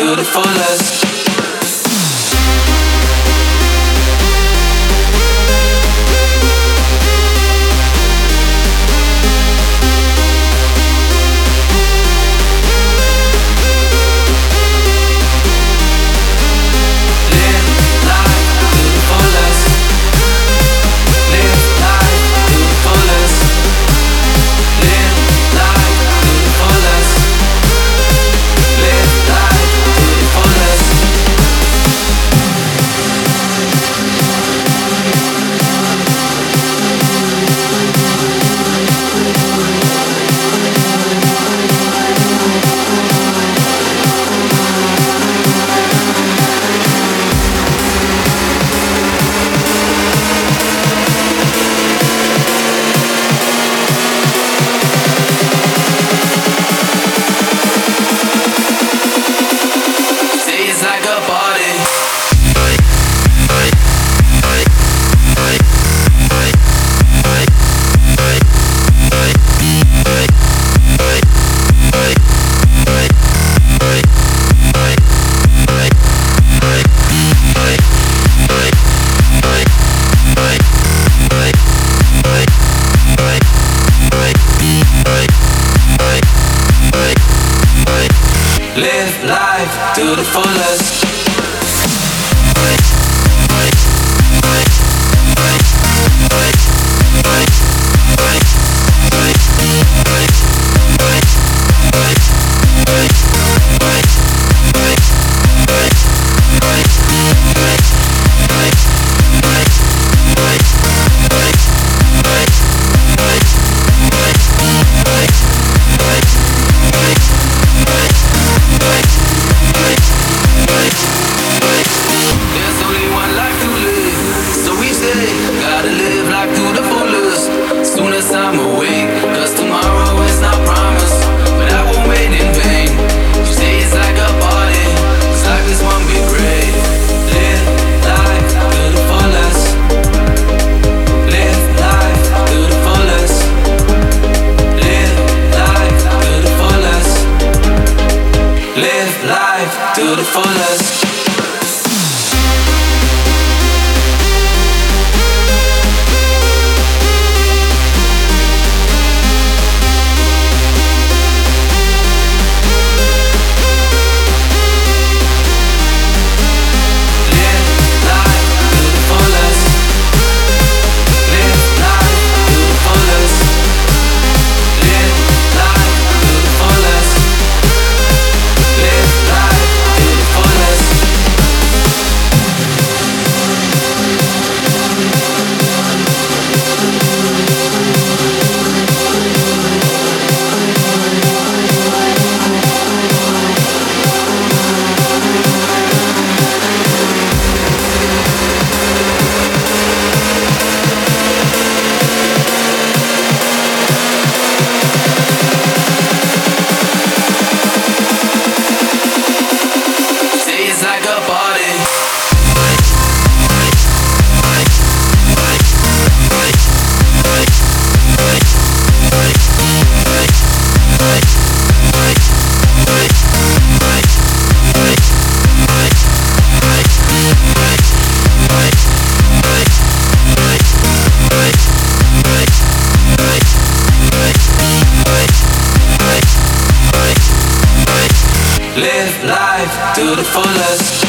to the fullest. for us. do the fullest. The fullest